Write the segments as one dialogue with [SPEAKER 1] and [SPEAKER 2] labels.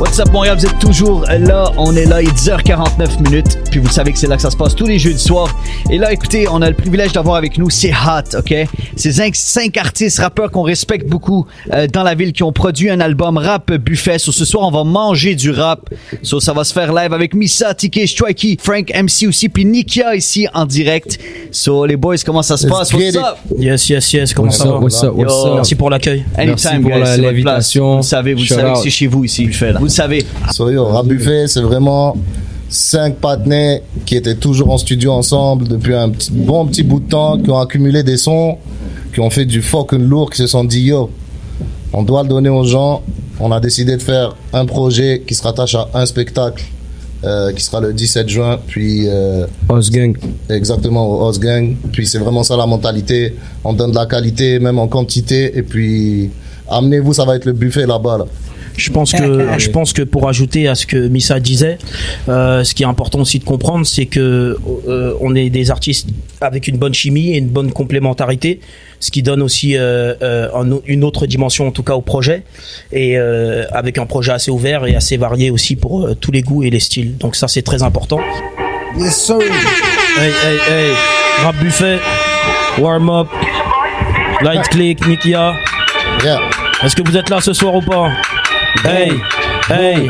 [SPEAKER 1] What's up Montréal, vous êtes toujours là, on est là, il est 10h49 minutes, puis vous savez que c'est là que ça se passe tous les jeudis soirs. Et là, écoutez, on a le privilège d'avoir avec nous, c'est Hot, ok? C'est cinq, cinq artistes, rappeurs qu'on respecte beaucoup euh, dans la ville, qui ont produit un album rap buffet. So, ce soir, on va manger du rap. So, ça va se faire live avec Missa, TK, Strikey, Frank MC aussi, puis Nikia ici en direct. So, les boys, comment ça se passe? What's up?
[SPEAKER 2] Yes, yes, yes. Comment
[SPEAKER 3] What's
[SPEAKER 2] ça
[SPEAKER 3] up,
[SPEAKER 2] va?
[SPEAKER 3] what's up, what's up?
[SPEAKER 2] Merci pour l'accueil.
[SPEAKER 3] Merci
[SPEAKER 1] Anytime,
[SPEAKER 3] pour l'invitation.
[SPEAKER 1] Vous savez, vous savez que c'est chez vous ici, buffet, là. Vous le savez.
[SPEAKER 4] So yo, Rap Buffet, c'est vraiment cinq partenaires qui étaient toujours en studio ensemble depuis un petit, bon petit bout de temps, qui ont accumulé des sons, qui ont fait du fucking lourd, qui se sont dit yo, on doit le donner aux gens. On a décidé de faire un projet qui se rattache à un spectacle euh, qui sera le 17 juin, puis euh,
[SPEAKER 3] Os Gang.
[SPEAKER 4] exactement au House Gang. Puis c'est vraiment ça la mentalité. On donne de la qualité, même en quantité, et puis amenez-vous, ça va être le buffet là-bas. Là.
[SPEAKER 2] Je pense que je pense que pour ajouter à ce que Missa disait, euh, ce qui est important aussi de comprendre, c'est que euh, on est des artistes avec une bonne chimie et une bonne complémentarité, ce qui donne aussi euh, euh, une autre dimension en tout cas au projet et euh, avec un projet assez ouvert et assez varié aussi pour euh, tous les goûts et les styles. Donc ça c'est très important.
[SPEAKER 5] Yes, sir.
[SPEAKER 2] Hey hey hey, rap buffet, warm up, light click, Nikia.
[SPEAKER 4] Yeah.
[SPEAKER 2] Est-ce que vous êtes là ce soir ou pas? Hey, hey,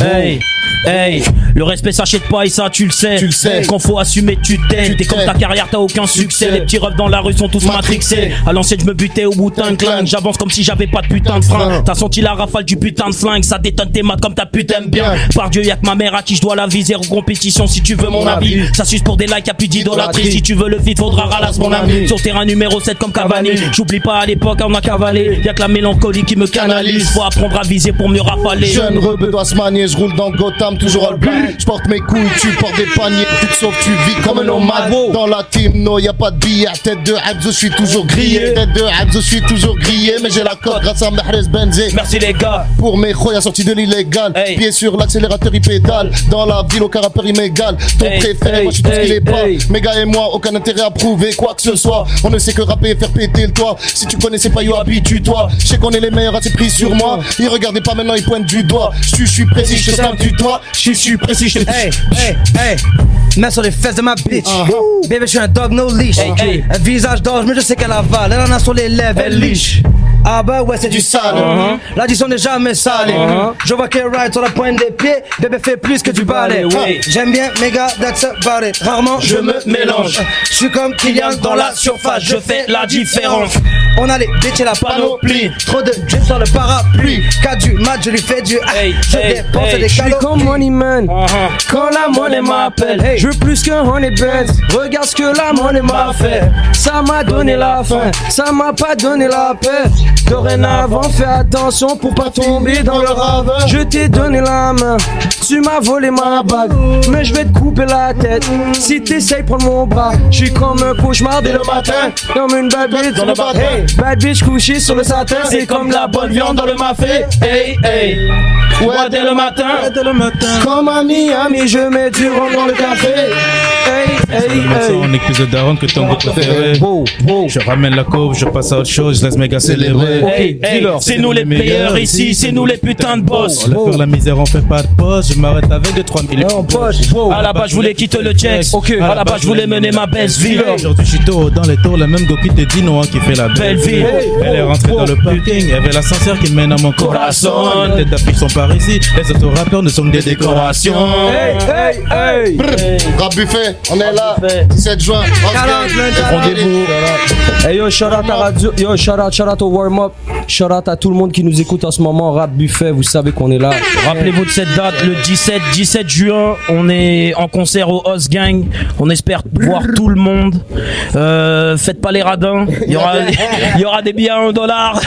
[SPEAKER 2] hey, hey. Le respect s'achète pas et ça tu le sais.
[SPEAKER 4] Tu le sais.
[SPEAKER 2] Quand faut assumer, tu t'aides. T'es comme ta carrière, t'as aucun succès. Les petits refs dans la rue sont tous matrixés. À l'ancienne, je me butais au bout d'un clingue. J'avance comme si j'avais pas de putain de frein. T'as senti la rafale du putain de flingue. Ça détonne tes maths comme ta putain de bien. Par Dieu, y'a que ma mère à qui je dois la viser en compétition si tu veux mon avis. Ça suce pour des likes, y'a plus d'idolâtrie.
[SPEAKER 4] Idolâtrie.
[SPEAKER 2] Si tu veux le vide, faudra ralasse mon ami. Sur terrain numéro 7 comme Cavani. J'oublie pas à l'époque, on a cavalé. Y'a que la mélancolie qui me canalise. Faut apprendre à viser pour mieux rafaler.
[SPEAKER 4] Jeune rebeu doit se manier, je roule dans Gotham, toujours all black. Je porte mes couilles, tu portes des paniers. Tu te sauves, tu vis comme un nomade. Dans la team, no, y a pas de billet. Tête de Habzo, je suis toujours grillé. Tête de Habzo, je suis toujours grillé. Mais j'ai la cote grâce à Mahrez Benzé.
[SPEAKER 2] Merci les gars.
[SPEAKER 4] Pour mes khoya sorti de l'illégal.
[SPEAKER 2] Hey.
[SPEAKER 4] Pied sur l'accélérateur, il pédale. Dans la ville, aucun rappeur, il m'égale. Ton
[SPEAKER 2] Hey,
[SPEAKER 4] préféré,
[SPEAKER 2] hey,
[SPEAKER 4] moi je suis tout ce qu'il est pas. Mes gars et moi, aucun intérêt à prouver quoi que ce soit. On ne sait que rapper et faire péter le toit. Si tu connaissais pas, yo, habitue-toi. Je sais qu'on est les meilleurs à ses prix sur moi. Ils regardez pas maintenant, ils pointent du doigt. Je suis précis, je tape du Je suis précis, je te
[SPEAKER 5] Hey, hey, hey. Mets sur les fesses de ma bitch.
[SPEAKER 4] Uh-huh.
[SPEAKER 5] Baby, je suis un dog, no leash.
[SPEAKER 2] Hey, hey.
[SPEAKER 5] Un visage d'ange, mais je sais qu'elle avale. Elle en a sur les lèvres, elle liche. Ah bah ouais, c'est du sale. L'addition n'est jamais salée. Je vois qu'elle ride sur la pointe des pieds. Bébé fait plus que du balai.
[SPEAKER 2] Oui.
[SPEAKER 5] J'aime bien mes gars, that's about it. Rarement
[SPEAKER 2] Je me mélange.
[SPEAKER 5] Je suis comme Kylian dans la surface. Je fais la différence. On a les bitches et la panoplie. Trop de drip sur le parapluie. 4 du mat, je lui fais du
[SPEAKER 2] Hey,
[SPEAKER 5] Je
[SPEAKER 2] hey,
[SPEAKER 5] dépense
[SPEAKER 2] hey.
[SPEAKER 5] des
[SPEAKER 3] Je suis
[SPEAKER 5] calories.
[SPEAKER 3] comme Money Man.
[SPEAKER 2] Uh-huh.
[SPEAKER 3] Quand la monnaie m'appelle,
[SPEAKER 5] Hey.
[SPEAKER 3] je veux plus qu'un honey Benz. Regarde ce que la monnaie m'a fait. Ça m'a donné la faim, ça m'a pas donné la paix. Dorénavant, fais attention pour pas tomber dans le ravin. Je t'ai donné la main, tu m'as volé ma bague. Mais je vais te couper la tête si t'essayes prendre mon bras. Je suis comme un cauchemar dès le matin, comme une bad bitch
[SPEAKER 4] Dans le.
[SPEAKER 3] Hey, bad bitch couchée sur le satin, c'est comme la bonne viande dans le mafé.
[SPEAKER 2] Hey, hey. Ouais, dès le matin.
[SPEAKER 3] Comme à Miami, je mets du rhum dans le café. Hey,
[SPEAKER 6] C'est
[SPEAKER 3] hey.
[SPEAKER 6] un épisode d'Aaron que ton groupe préféré. Je ramène la coupe, je passe à autre chose, je laisse mes gars célébrer.
[SPEAKER 2] Hey, hey, c'est nous les meilleurs ici, c'est nous les putains de boss.
[SPEAKER 6] On la misère, on fait pas de pause, je m'arrête avec de 3000
[SPEAKER 3] En poche.
[SPEAKER 2] À la base, je voulais quitter le checks.
[SPEAKER 3] Ok.
[SPEAKER 2] À la base, je voulais mener ma best vie.
[SPEAKER 6] Aujourd'hui, je suis tôt dans les tours, la même go qui te dit non, hein, qui fait la
[SPEAKER 2] Belle
[SPEAKER 6] belle
[SPEAKER 2] vie.
[SPEAKER 6] Elle est rentrée dans le parking, avait l'ascenseur qui mène à mon corazon. Têtes d'affiche sont par ici, les autres rappeurs ne sont que des décorations.
[SPEAKER 3] Hey, hey, hey.
[SPEAKER 4] Rap Buffet, on est là.
[SPEAKER 2] Buffet.
[SPEAKER 4] 17 juin.
[SPEAKER 3] Rendez-vous. Hey yo, shout out à radio, yo, shout out, shout out au warm-up. Shout out à tout le monde qui nous écoute en ce moment. Rap Buffet, vous savez qu'on est là.
[SPEAKER 2] Rappelez-vous de cette date, le 17, 17 juin, on est en concert au House Gang. On espère voir tout le monde. Euh, faites pas les radins. Il y aura, il y aura des billets à 1 dollar.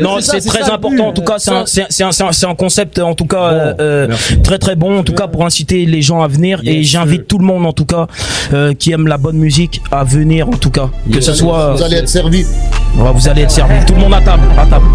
[SPEAKER 2] Non,
[SPEAKER 3] c'est
[SPEAKER 2] très
[SPEAKER 3] ça
[SPEAKER 2] important. En tout cas, c'est un, un, un, un concept, en tout cas, euh, euh, très très bon. En tout cas, pour inciter les gens à venir. Et j'invite tout le monde, en tout cas, euh, qui aime la bonne musique, à venir, en tout cas. Que ce soit,
[SPEAKER 4] Vous allez être servis.
[SPEAKER 2] Ouais, vous allez être. Tout le monde à table, à table.